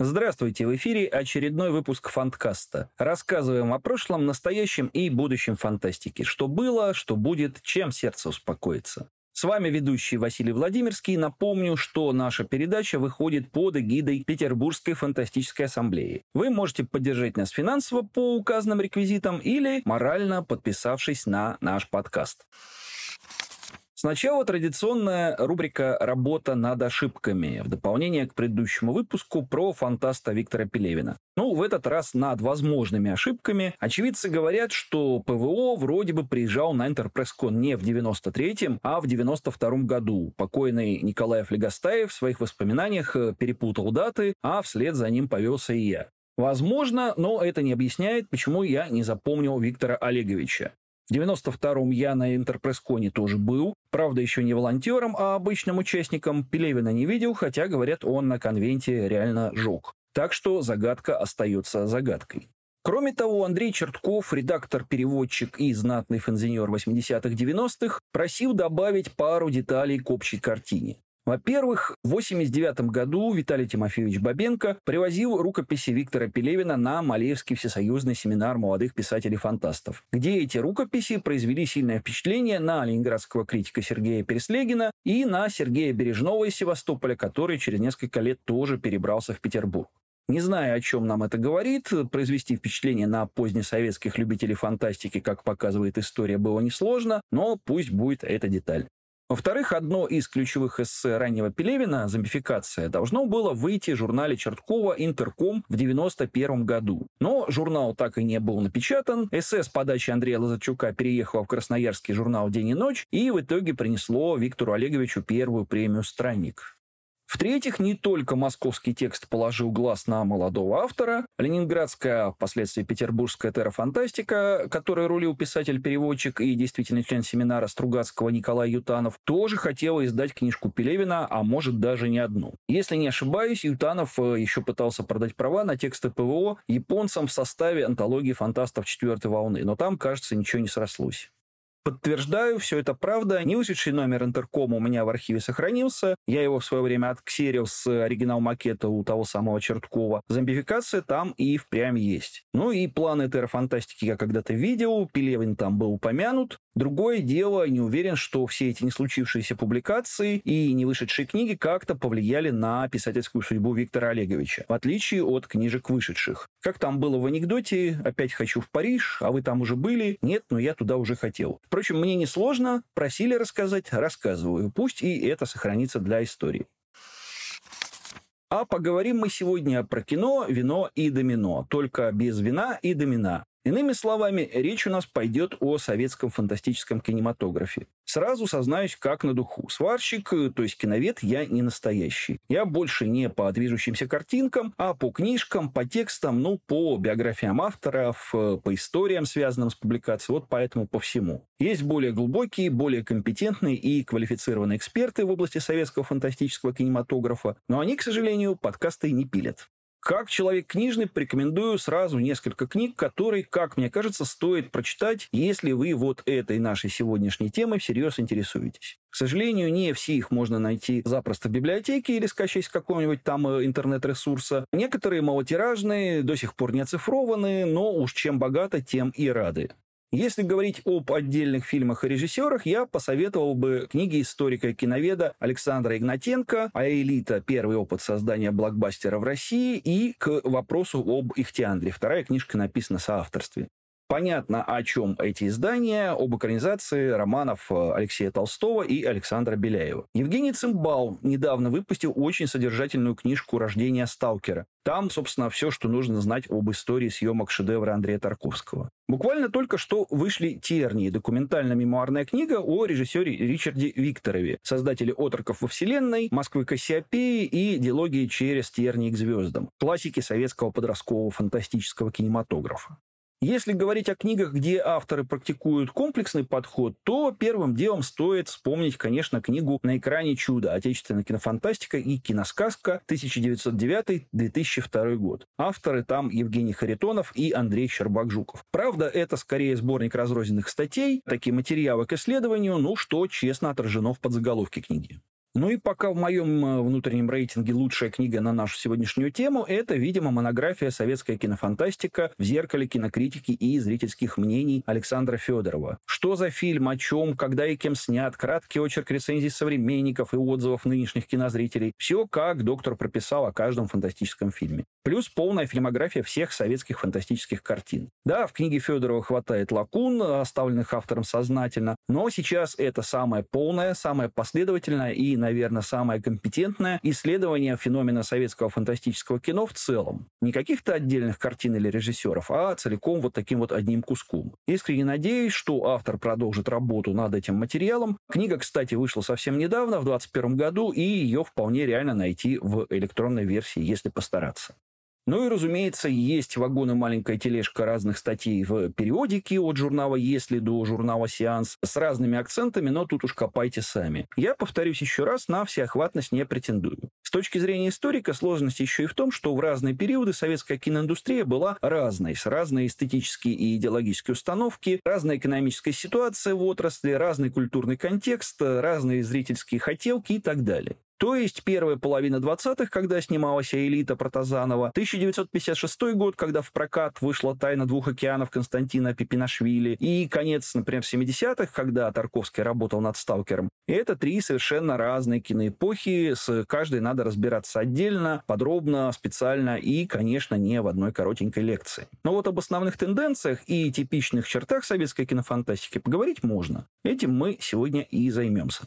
Здравствуйте, в эфире очередной выпуск Фанткаста. Рассказываем о прошлом, настоящем и будущем фантастики. Что было, что будет, чем сердце успокоится. С вами ведущий Василий Владимирский. Напомню, что наша передача выходит под эгидой Петербургской фантастической ассамблеи. Вы можете поддержать нас финансово по указанным реквизитам или морально подписавшись на наш подкаст. Сначала традиционная рубрика «Работа над ошибками» в дополнение к предыдущему выпуску про фантаста Виктора Пелевина. Ну, в этот раз над возможными ошибками. Очевидцы говорят, что ПВО вроде бы приезжал на Интерпресскон не в 93-м, а в 92-м году. Покойный Николай Флегостаев в своих воспоминаниях э, перепутал даты, а вслед за ним повелся и я. Возможно, но это не объясняет, почему я не запомнил Виктора Олеговича. В 92-м я на Интерпрессконе тоже был. Правда, еще не волонтером, а обычным участником. Пелевина не видел, хотя, говорят, он на конвенте реально жег. Так что загадка остается загадкой. Кроме того, Андрей Чертков, редактор-переводчик и знатный фанзинер 80-х-90-х, просил добавить пару деталей к общей картине. Во-первых, в 1989 году Виталий Тимофеевич Бабенко привозил рукописи Виктора Пелевина на Малеевский всесоюзный семинар молодых писателей-фантастов, где эти рукописи произвели сильное впечатление на ленинградского критика Сергея Переслегина и на Сергея Бережного из Севастополя, который через несколько лет тоже перебрался в Петербург. Не знаю, о чем нам это говорит, произвести впечатление на позднесоветских любителей фантастики, как показывает история, было несложно, но пусть будет эта деталь. Во-вторых, одно из ключевых эссе раннего Пелевина «Зомбификация» должно было выйти в журнале Черткова «Интерком» в 1991 году. Но журнал так и не был напечатан. Эссе с подачи Андрея Лазарчука переехало в красноярский журнал «День и ночь» и в итоге принесло Виктору Олеговичу первую премию «Странник». В-третьих, не только московский текст положил глаз на молодого автора, ленинградская, впоследствии петербургская террафантастика, которой рулил писатель-переводчик и действительный член семинара Стругацкого Николай Ютанов, тоже хотела издать книжку Пелевина, а может даже не одну. Если не ошибаюсь, Ютанов э, еще пытался продать права на тексты ПВО японцам в составе антологии фантастов четвертой волны, но там, кажется, ничего не срослось. Подтверждаю, все это правда. Не вышедший номер интеркома у меня в архиве сохранился. Я его в свое время отксерил с оригинал макета у того самого Черткова. Зомбификация там и впрямь есть. Ну и планы террафантастики я когда-то видел. Пелевин там был упомянут. Другое дело, не уверен, что все эти не случившиеся публикации и не вышедшие книги как-то повлияли на писательскую судьбу Виктора Олеговича, в отличие от книжек вышедших. Как там было в анекдоте «Опять хочу в Париж, а вы там уже были?» Нет, но я туда уже хотел. Впрочем, мне не сложно, просили рассказать, рассказываю. Пусть и это сохранится для истории. А поговорим мы сегодня про кино, вино и домино, только без вина и домина. Иными словами, речь у нас пойдет о советском фантастическом кинематографе. Сразу сознаюсь, как на духу. Сварщик, то есть киновед, я не настоящий. Я больше не по движущимся картинкам, а по книжкам, по текстам, ну, по биографиям авторов, по историям, связанным с публикацией, вот поэтому по всему. Есть более глубокие, более компетентные и квалифицированные эксперты в области советского фантастического кинематографа, но они, к сожалению, подкасты не пилят. Как человек книжный порекомендую сразу несколько книг, которые, как мне кажется, стоит прочитать, если вы вот этой нашей сегодняшней темой всерьез интересуетесь. К сожалению, не все их можно найти запросто в библиотеке или скачать с какого-нибудь там э, интернет-ресурса. Некоторые малотиражные, до сих пор не оцифрованы, но уж чем богато, тем и рады. Если говорить об отдельных фильмах и режиссерах, я посоветовал бы книги историка и киноведа Александра Игнатенко «Аэлита. Первый опыт создания блокбастера в России» и к вопросу об Ихтиандре. Вторая книжка написана соавторстве. Понятно, о чем эти издания, об экранизации романов э, Алексея Толстого и Александра Беляева. Евгений Цимбал недавно выпустил очень содержательную книжку «Рождение сталкера». Там, собственно, все, что нужно знать об истории съемок шедевра Андрея Тарковского. Буквально только что вышли «Тернии» – документально-мемуарная книга о режиссере Ричарде Викторове, создателе «Отроков во вселенной», «Москвы Кассиопеи» и «Диалогии через тернии к звездам» – классики советского подросткового фантастического кинематографа. Если говорить о книгах, где авторы практикуют комплексный подход, то первым делом стоит вспомнить, конечно, книгу «На экране чудо. Отечественная кинофантастика и киносказка. 1909-2002 год». Авторы там Евгений Харитонов и Андрей Щербак-Жуков. Правда, это скорее сборник разрозненных статей, такие материалы к исследованию, ну, что честно отражено в подзаголовке книги. Ну и пока в моем э, внутреннем рейтинге лучшая книга на нашу сегодняшнюю тему, это, видимо, монография «Советская кинофантастика» в зеркале кинокритики и зрительских мнений Александра Федорова. Что за фильм, о чем, когда и кем снят, краткий очерк рецензий современников и отзывов нынешних кинозрителей. Все, как доктор прописал о каждом фантастическом фильме. Плюс полная фильмография всех советских фантастических картин. Да, в книге Федорова хватает лакун, оставленных автором сознательно, но сейчас это самое полное, самое последовательное и, наверное, самое компетентное исследование феномена советского фантастического кино в целом. Не каких-то отдельных картин или режиссеров, а целиком вот таким вот одним куском. Искренне надеюсь, что автор продолжит работу над этим материалом. Книга, кстати, вышла совсем недавно, в 2021 году, и ее вполне реально найти в электронной версии, если постараться. Ну и, разумеется, есть вагон и маленькая тележка разных статей в периодике от журнала «Если» до журнала «Сеанс» с разными акцентами, но тут уж копайте сами. Я, повторюсь еще раз, на всеохватность не претендую. С точки зрения историка, сложность еще и в том, что в разные периоды советская киноиндустрия была разной, с разной эстетические и идеологические установки, разная экономическая ситуация в отрасли, разный культурный контекст, разные зрительские хотелки и так далее. То есть первая половина 20-х, когда снималась «Элита» Протазанова, 1956 год, когда в прокат вышла «Тайна двух океанов» Константина Пипинашвили, и конец, например, 70-х, когда Тарковский работал над «Сталкером». И это три совершенно разные киноэпохи, с каждой надо разбираться отдельно, подробно, специально и, конечно, не в одной коротенькой лекции. Но вот об основных тенденциях и типичных чертах советской кинофантастики поговорить можно. Этим мы сегодня и займемся.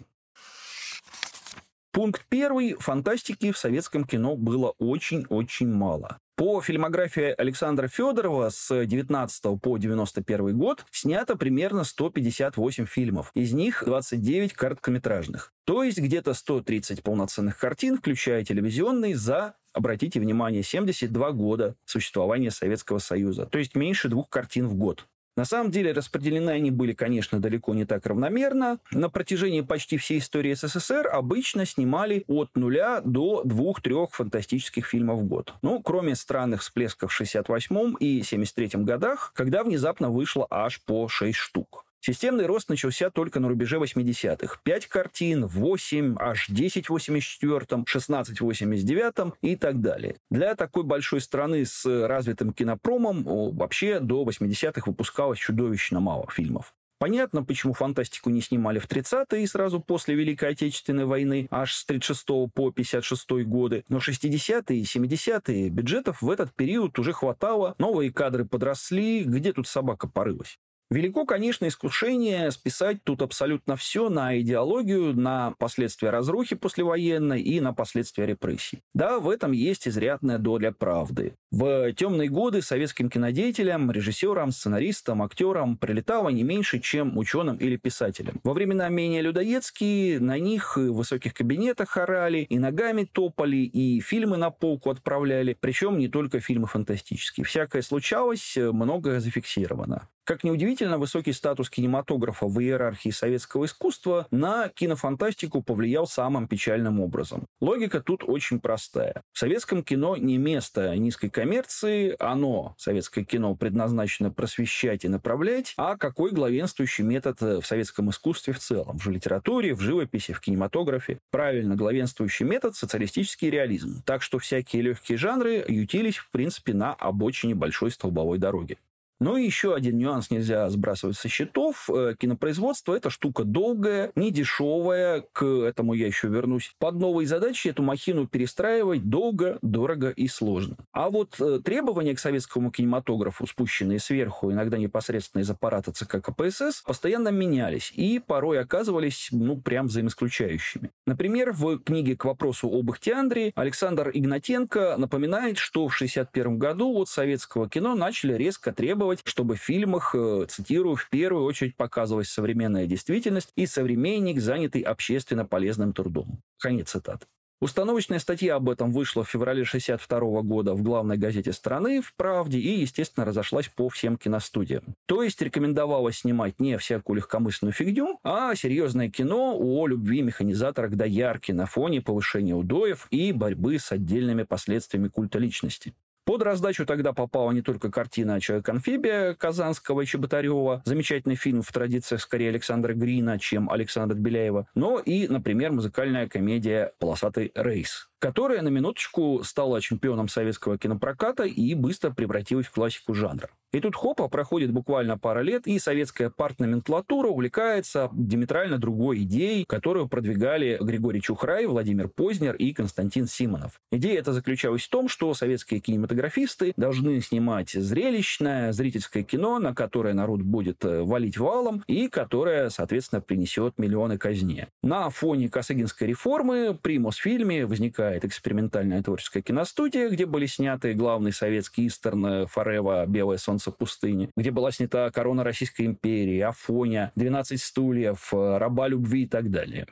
Пункт первый. Фантастики в советском кино было очень-очень мало. По фильмографии Александра Федорова с 19 по 91 год снято примерно 158 фильмов. Из них 29 короткометражных. То есть где-то 130 полноценных картин, включая телевизионные, за обратите внимание, 72 года существования Советского Союза. То есть меньше двух картин в год. На самом деле распределены они были, конечно, далеко не так равномерно. На протяжении почти всей истории СССР обычно снимали от нуля до двух-трех фантастических фильмов в год. Ну, кроме странных всплесков в 68 и 73 годах, когда внезапно вышло аж по 6 штук. Системный рост начался только на рубеже 80-х. 5 картин, 8, аж 10 в 84-м, 16 в 89-м и так далее. Для такой большой страны с развитым кинопромом вообще до 80-х выпускалось чудовищно мало фильмов. Понятно, почему фантастику не снимали в 30-е и сразу после Великой Отечественной войны, аж с 36 по 56 годы. Но 60-е и 70-е бюджетов в этот период уже хватало, новые кадры подросли, где тут собака порылась. Велико, конечно, искушение списать тут абсолютно все на идеологию, на последствия разрухи послевоенной и на последствия репрессий. Да, в этом есть изрядная доля правды. В темные годы советским кинодеятелям, режиссерам, сценаристам, актерам прилетало не меньше, чем ученым или писателям. Во времена менее людоедские на них в высоких кабинетах орали, и ногами топали, и фильмы на полку отправляли, причем не только фильмы фантастические. Всякое случалось, многое зафиксировано. Как неудивительно, высокий статус кинематографа в иерархии советского искусства на кинофантастику повлиял самым печальным образом. Логика тут очень простая. В советском кино не место низкой коммерции, оно, советское кино, предназначено просвещать и направлять, а какой главенствующий метод в советском искусстве в целом, в литературе, в живописи, в кинематографе. Правильно, главенствующий метод – социалистический реализм. Так что всякие легкие жанры ютились, в принципе, на обочине большой столбовой дороги. Ну и еще один нюанс нельзя сбрасывать со счетов. Э, кинопроизводство – это штука долгая, не дешевая, к этому я еще вернусь. Под новые задачи эту махину перестраивать долго, дорого и сложно. А вот э, требования к советскому кинематографу, спущенные сверху, иногда непосредственно из аппарата ЦК КПСС, постоянно менялись и порой оказывались, ну, прям взаимоисключающими. Например, в книге «К вопросу об Ихтиандре» Александр Игнатенко напоминает, что в 1961 году от советского кино начали резко требовать требовать, чтобы в фильмах, э, цитирую, в первую очередь показывалась современная действительность и современник, занятый общественно полезным трудом. Конец цитаты. Установочная статья об этом вышла в феврале 1962 года в главной газете страны «В правде» и, естественно, разошлась по всем киностудиям. То есть рекомендовалось снимать не всякую легкомысленную фигню, а серьезное кино о любви механизатора к доярке на фоне повышения удоев и борьбы с отдельными последствиями культа личности. Под раздачу тогда попала не только картина «Человек-амфибия» Казанского и Чеботарева, замечательный фильм в традициях скорее Александра Грина, чем Александра Беляева, но и, например, музыкальная комедия «Полосатый рейс», которая на минуточку стала чемпионом советского кинопроката и быстро превратилась в классику жанра. И тут хопа, проходит буквально пара лет, и советская партноменклатура увлекается диаметрально другой идеей, которую продвигали Григорий Чухрай, Владимир Познер и Константин Симонов. Идея эта заключалась в том, что советские кинематографисты должны снимать зрелищное, зрительское кино, на которое народ будет э, валить валом, и которое, соответственно, принесет миллионы казне. На фоне Косыгинской реформы при Мосфильме возникает экспериментальная творческая киностудия, где были сняты главный советский истерн Форева «Белое солнце пустыни, где была снята корона Российской империи, Афоня, 12 стульев, э, раба любви и так далее.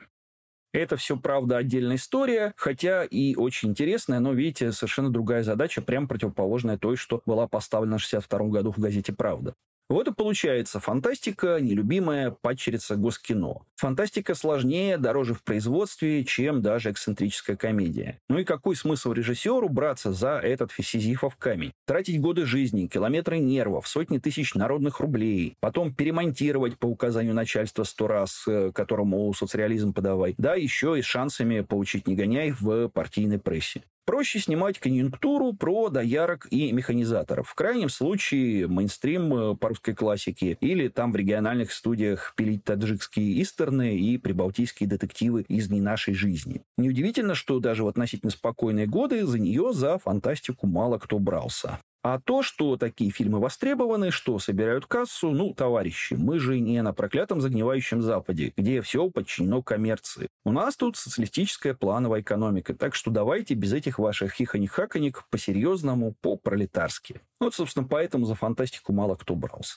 Это все, правда, отдельная история, хотя и очень интересная, но, видите, совершенно другая задача, прям противоположная той, что была поставлена в 1962 году в газете «Правда». Вот и получается фантастика, нелюбимая падчерица Госкино. Фантастика сложнее, дороже в производстве, чем даже эксцентрическая комедия. Ну и какой смысл режиссеру браться за этот фисизифов камень? Тратить годы жизни, километры нервов, сотни тысяч народных рублей, потом перемонтировать по указанию начальства сто раз, э, которому соцреализм подавай, да еще и шансами получить негоняй в партийной прессе. Проще снимать конъюнктуру про доярок и механизаторов. В крайнем случае мейнстрим э, по русской классике или там в региональных студиях пилить таджикские истерны и прибалтийские детективы из не нашей жизни. Неудивительно, что даже в относительно спокойные годы за нее, за фантастику мало кто брался. А то, что такие фильмы востребованы, что собирают кассу, ну, товарищи, мы же не на проклятом загнивающем Западе, где все подчинено коммерции. У нас тут социалистическая плановая экономика, так что давайте без этих ваших хихоних-хаконик по-серьезному, по-пролетарски. Вот, собственно, поэтому за фантастику мало кто брался.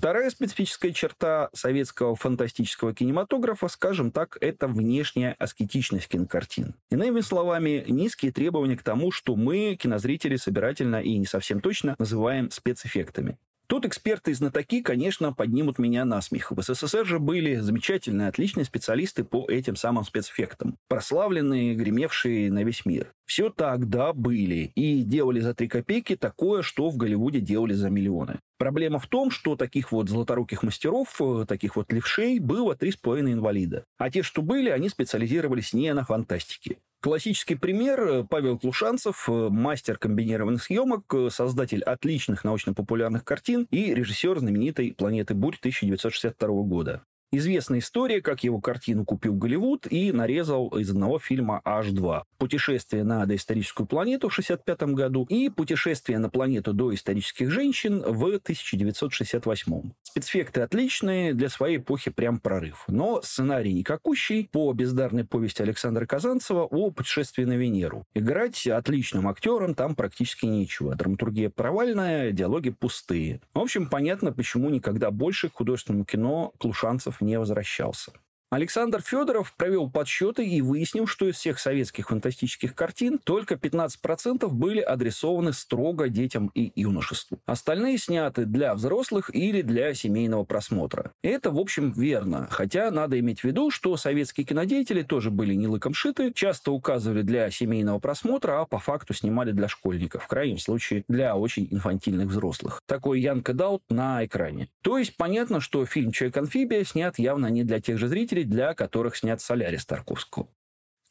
Вторая специфическая черта советского фантастического кинематографа, скажем так, это внешняя аскетичность кинокартин. Иными словами, низкие требования к тому, что мы, кинозрители, собирательно и не совсем точно называем спецэффектами. Тут эксперты и знатоки, конечно, поднимут меня на смех. В СССР же были замечательные, отличные специалисты по этим самым спецэффектам. Прославленные, гремевшие на весь мир. Все так, да, были. И делали за три копейки такое, что в Голливуде делали за миллионы. Проблема в том, что таких вот золоторуких мастеров, э, таких вот левшей, было три с половиной инвалида. А те, что были, они специализировались не на фантастике. Классический пример э, – Павел Клушанцев, э, мастер комбинированных съемок, создатель отличных научно-популярных картин и режиссер знаменитой «Планеты бурь» 1962 года. Известная история, как его картину купил Голливуд и нарезал из одного фильма H2. «Путешествие на доисторическую планету» в 1965 году и «Путешествие на планету доисторических женщин» в 1968. Спецэффекты отличные, для своей эпохи прям прорыв. Но сценарий никакущий по бездарной повести Александра Казанцева о путешествии на Венеру. Играть отличным актером там практически нечего. Драматургия провальная, диалоги пустые. В общем, понятно, почему никогда больше художественному кино Клушанцев не возвращался. Александр Федоров провел подсчеты и выяснил, что из всех советских фантастических картин только 15% были адресованы строго детям и юношеству. Остальные сняты для взрослых или для семейного просмотра. Это, в общем, верно. Хотя надо иметь в виду, что советские кинодеятели тоже были не лыком шиты, часто указывали для семейного просмотра, а по факту снимали для школьников, в крайнем случае для очень инфантильных взрослых. Такой Янка Даут на экране. То есть понятно, что фильм «Человек-амфибия» снят явно не для тех же зрителей, для которых снят «Солярис» Тарковского.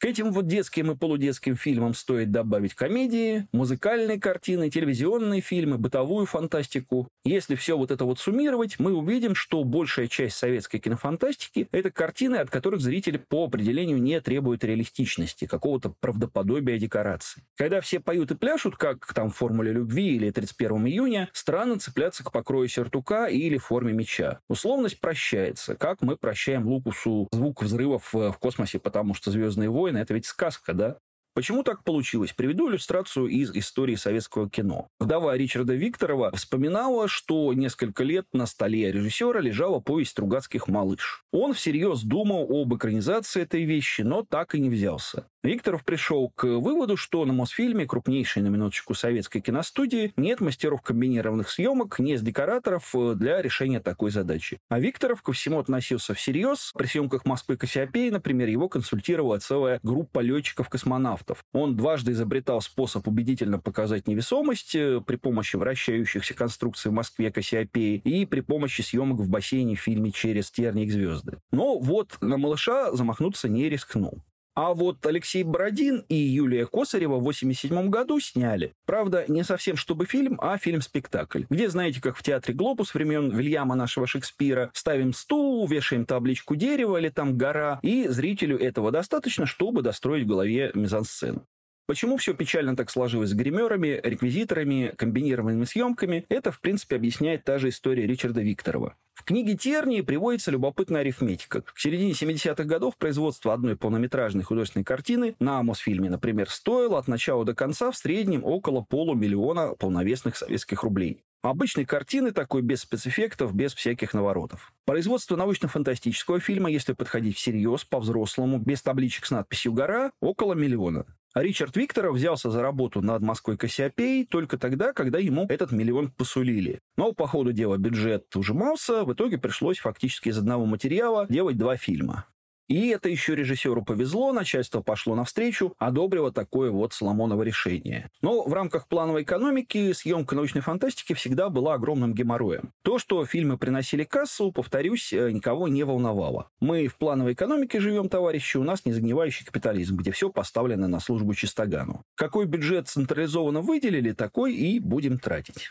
К этим вот детским и полудетским фильмам стоит добавить комедии, музыкальные картины, телевизионные фильмы, бытовую фантастику. Если все вот это вот суммировать, мы увидим, что большая часть советской кинофантастики – это картины, от которых зрители по определению не требуют реалистичности, какого-то правдоподобия декораций. Когда все поют и пляшут, как там в «Формуле любви» или «31 июня», странно цепляться к покрою сюртука или форме меча. Условность прощается, как мы прощаем Лукусу звук взрывов в космосе, потому что «Звездные войны» войны, это ведь сказка, да? Почему так получилось? Приведу иллюстрацию из истории советского кино. Вдова Ричарда Викторова вспоминала, что несколько лет на столе режиссера лежала повесть «Стругацких малыш». Он всерьез думал об экранизации этой вещи, но так и не взялся. Викторов пришел к выводу, что на Мосфильме, крупнейшей на минуточку советской киностудии, нет мастеров комбинированных съемок, нет декораторов э, для решения такой задачи. А Викторов ко всему относился всерьез. При съемках Москвы Кассиопеи, например, его консультировала целая группа летчиков-космонавтов. Он дважды изобретал способ убедительно показать невесомость э, при помощи вращающихся конструкций в Москве Кассиопеи и при помощи съемок в бассейне в фильме «Через тернии звезды». Но вот на малыша замахнуться не рискнул. А вот Алексей Бородин и Юлия Косарева в 1987 году сняли. Правда, не совсем чтобы фильм, а фильм-спектакль. Где, знаете, как в театре «Глобус» времен Вильяма нашего Шекспира, ставим стул, вешаем табличку дерева или там гора, и зрителю этого достаточно, чтобы достроить в голове мизансцену. Почему все печально так сложилось с гримерами, реквизиторами, комбинированными съемками, это, в принципе, объясняет та же история Ричарда Викторова. В книге Тернии приводится любопытная арифметика. К середине 70-х годов производство одной полнометражной художественной картины на Мосфильме, например, стоило от начала до конца в среднем около полумиллиона полновесных советских рублей. Обычной картины такой без спецэффектов, без всяких наворотов. Производство научно-фантастического фильма, если подходить всерьез, по-взрослому, без табличек с надписью «Гора», около миллиона. Ричард Викторов взялся за работу над Москвой Кассиопеей только тогда, когда ему этот миллион посулили. Но по ходу дела бюджет ужимался, в итоге пришлось фактически из одного материала делать два фильма. И это еще режиссеру повезло, начальство пошло навстречу, одобрило такое вот Соломоново решение. Но в рамках плановой экономики съемка научной фантастики всегда была огромным геморроем. То, что фильмы приносили кассу, повторюсь, э, никого не волновало. Мы в плановой экономике живем, товарищи, у нас не загнивающий капитализм, где все поставлено на службу чистогану. Какой бюджет централизованно выделили, такой и будем тратить.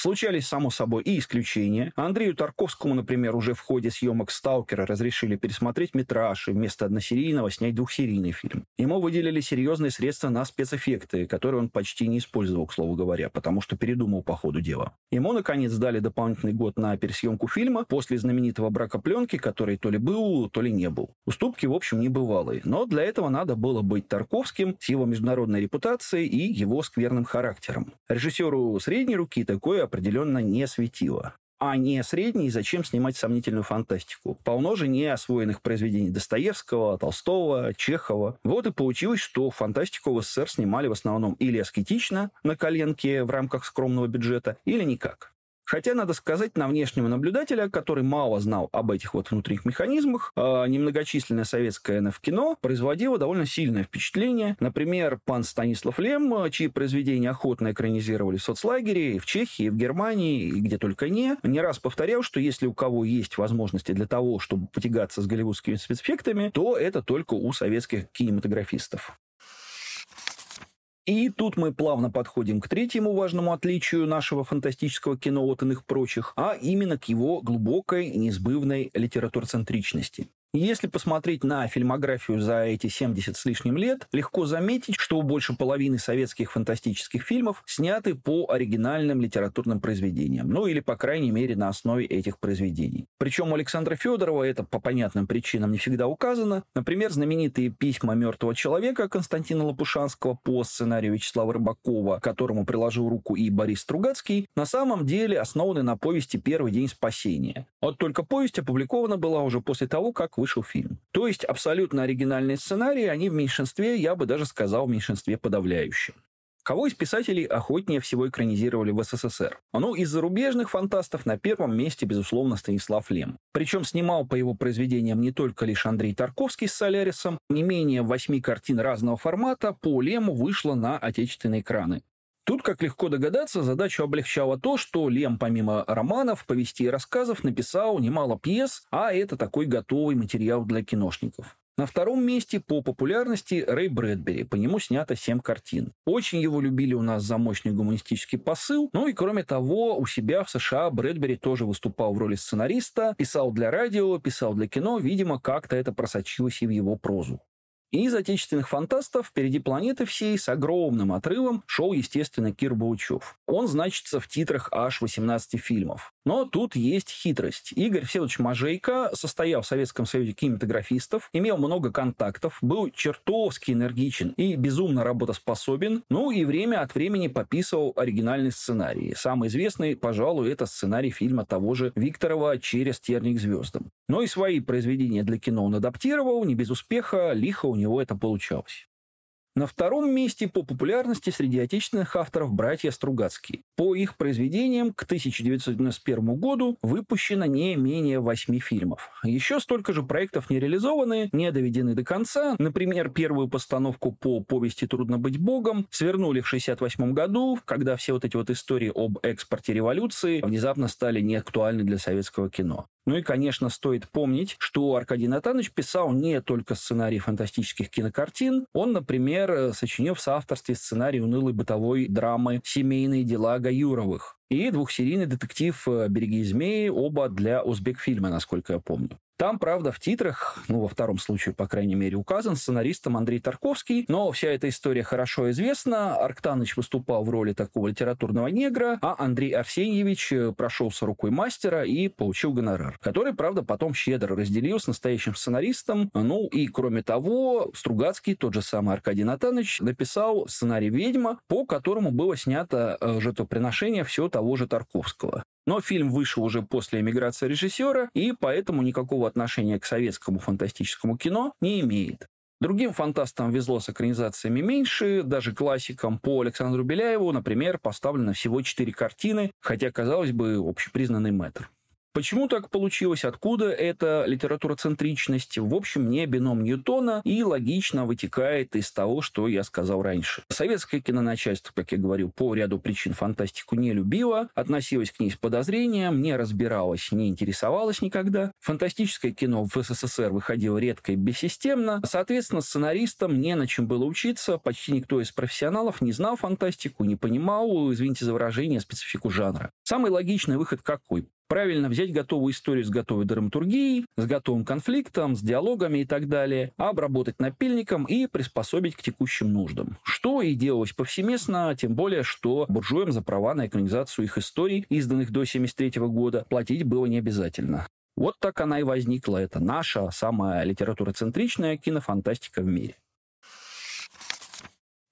Случались, само собой, и исключения. Андрею Тарковскому, например, уже в ходе съемок «Сталкера» разрешили пересмотреть метраж и вместо односерийного снять двухсерийный фильм. Ему выделили серьезные средства на спецэффекты, которые он почти не использовал, к слову говоря, потому что передумал по ходу дела. Ему, наконец, дали дополнительный год на пересъемку фильма после знаменитого брака пленки, который то ли был, то ли не был. Уступки, в общем, небывалые. Но для этого надо было быть Тарковским с его международной репутацией и его скверным характером. Режиссеру средней руки такое определенно не светило. А не средний, зачем снимать сомнительную фантастику? Полно же не освоенных произведений Достоевского, Толстого, Чехова. Вот и получилось, что фантастику в СССР снимали в основном или аскетично, на коленке в рамках скромного бюджета, или никак. Хотя, надо сказать, на внешнего наблюдателя, который мало знал об этих вот внутренних механизмах, э, немногочисленное советское НФ-кино производило довольно сильное впечатление. Например, пан Станислав Лем, чьи произведения охотно экранизировали в соцлагере, и в Чехии, и в Германии, и где только не, не раз повторял, что если у кого есть возможности для того, чтобы потягаться с голливудскими спецэффектами, то это только у советских кинематографистов. И тут мы плавно подходим к третьему важному отличию нашего фантастического кино от иных прочих, а именно к его глубокой, несбывной литературоцентричности. Если посмотреть на фильмографию за эти 70 с лишним лет, легко заметить, что больше половины советских фантастических фильмов сняты по оригинальным литературным произведениям, ну или, по крайней мере, на основе этих произведений. Причем у Александра Федорова это по понятным причинам не всегда указано. Например, знаменитые письма мертвого человека Константина Лопушанского по сценарию Вячеслава Рыбакова, которому приложил руку и Борис Стругацкий, на самом деле основаны на повести «Первый день спасения». Вот только повесть опубликована была уже после того, как вышел фильм. То есть абсолютно оригинальные сценарии, они в меньшинстве, я бы даже сказал, в меньшинстве подавляющем. Кого из писателей охотнее всего экранизировали в СССР? Ну, из зарубежных фантастов на первом месте, безусловно, Станислав Лем. Причем снимал по его произведениям не только лишь Андрей Тарковский с «Солярисом», не менее восьми картин разного формата по Лему вышло на отечественные экраны. Тут, как легко догадаться, задачу облегчало то, что Лем, помимо романов, повестей и рассказов, написал немало пьес, а это такой готовый материал для киношников. На втором месте по популярности Рэй Брэдбери. По нему снято семь картин. Очень его любили у нас за мощный гуманистический посыл. Ну и кроме того, у себя в США Брэдбери тоже выступал в роли сценариста, писал для радио, писал для кино. Видимо, как-то это просочилось и в его прозу. И из отечественных фантастов впереди планеты всей с огромным отрывом шел, естественно, Кир Баучев. Он значится в титрах аж 18 фильмов. Но тут есть хитрость. Игорь Всеволодович Мажейко состоял в Советском Союзе кинематографистов, имел много контактов, был чертовски энергичен и безумно работоспособен, ну и время от времени пописывал оригинальный сценарий. Самый известный, пожалуй, это сценарий фильма того же Викторова «Через терник звездам». Но и свои произведения для кино он адаптировал, не без успеха, лихо у него это получалось. На втором месте по популярности среди отечественных авторов братья Стругацкие. По их произведениям к 1991 году выпущено не менее восьми фильмов. Еще столько же проектов не реализованы, не доведены до конца. Например, первую постановку по повести «Трудно быть богом» свернули в 1968 году, когда все вот эти вот истории об экспорте революции внезапно стали неактуальны для советского кино. Ну и, конечно, стоит помнить, что Аркадий Натанович писал не только сценарии фантастических кинокартин. Он, например, сочинил в соавторстве сценарий унылой бытовой драмы «Семейные дела Гаюровых» и двухсерийный детектив «Береги змеи», оба для Узбекфильма, насколько я помню. Там, правда, в титрах, ну, во втором случае, по крайней мере, указан сценаристом Андрей Тарковский, но вся эта история хорошо известна. Арктаныч выступал в роли такого литературного негра, а Андрей Арсеньевич э, прошелся рукой мастера и получил гонорар, который, правда, потом щедро разделил с настоящим сценаристом. Ну и, кроме того, Стругацкий, тот же самый Аркадий Натанович, написал сценарий «Ведьма», по которому было снято э, жертвоприношение все того же Тарковского. Но фильм вышел уже после эмиграции режиссера, и поэтому никакого отношения к советскому фантастическому кино не имеет. Другим фантастам везло с экранизациями меньше, даже классикам по Александру Беляеву, например, поставлено всего четыре картины, хотя, казалось бы, общепризнанный мэтр. Почему так получилось? Откуда эта литературоцентричность? В общем, не бином Ньютона и логично вытекает из того, что я сказал раньше. Советское киноначальство, как я говорил, по ряду причин фантастику не любило, относилось к ней с подозрением, не разбиралось, не интересовалось никогда. Фантастическое кино в СССР выходило редко и бессистемно. Соответственно, сценаристам не на чем было учиться. Почти никто из профессионалов не знал фантастику, не понимал, извините за выражение, специфику жанра. Самый логичный выход какой? Правильно взять готовую историю с готовой драматургией, с готовым конфликтом, с диалогами и так далее, обработать напильником и приспособить к текущим нуждам. Что и делалось повсеместно, тем более, что буржуям за права на экранизацию их историй, изданных до 1973 года, платить было не обязательно. Вот так она и возникла. Это наша самая литературоцентричная кинофантастика в мире.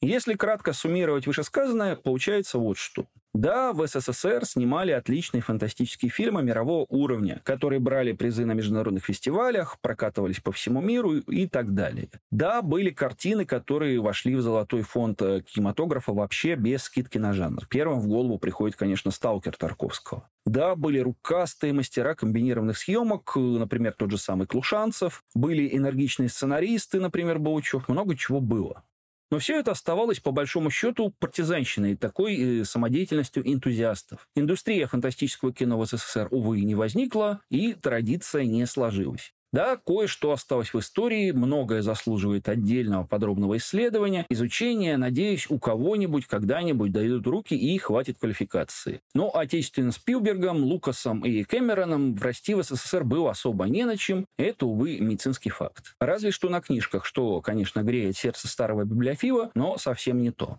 Если кратко суммировать вышесказанное, получается вот что. Да, в СССР снимали отличные фантастические фильмы мирового уровня, которые брали призы на международных фестивалях, прокатывались по всему миру и так далее. Да, были картины, которые вошли в золотой фонд э, кинематографа вообще без скидки на жанр. Первым в голову приходит, конечно, «Сталкер» Тарковского. Да, были рукастые мастера комбинированных съемок, э, например, тот же самый Клушанцев. Были энергичные сценаристы, например, Баучев. Много чего было. Но все это оставалось, по большому счету, партизанщиной, такой э, самодеятельностью энтузиастов. Индустрия фантастического кино в СССР, увы, не возникла, и традиция не сложилась. Да, кое-что осталось в истории, многое заслуживает отдельного подробного исследования, изучения. Надеюсь, у кого-нибудь когда-нибудь дойдут руки и хватит квалификации. Но отечественным Спилбергом, Лукасом и Кэмероном расти в СССР было особо не на чем. Это, увы, медицинский факт. Разве что на книжках, что, конечно, греет сердце старого библиофила, но совсем не то.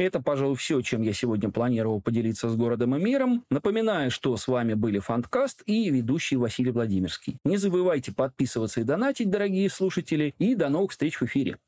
Это, пожалуй, все, чем я сегодня планировал поделиться с городом и миром. Напоминаю, что с вами были Фанткаст и ведущий Василий Владимирский. Не забывайте подписываться и донатить, дорогие слушатели, и до новых встреч в эфире.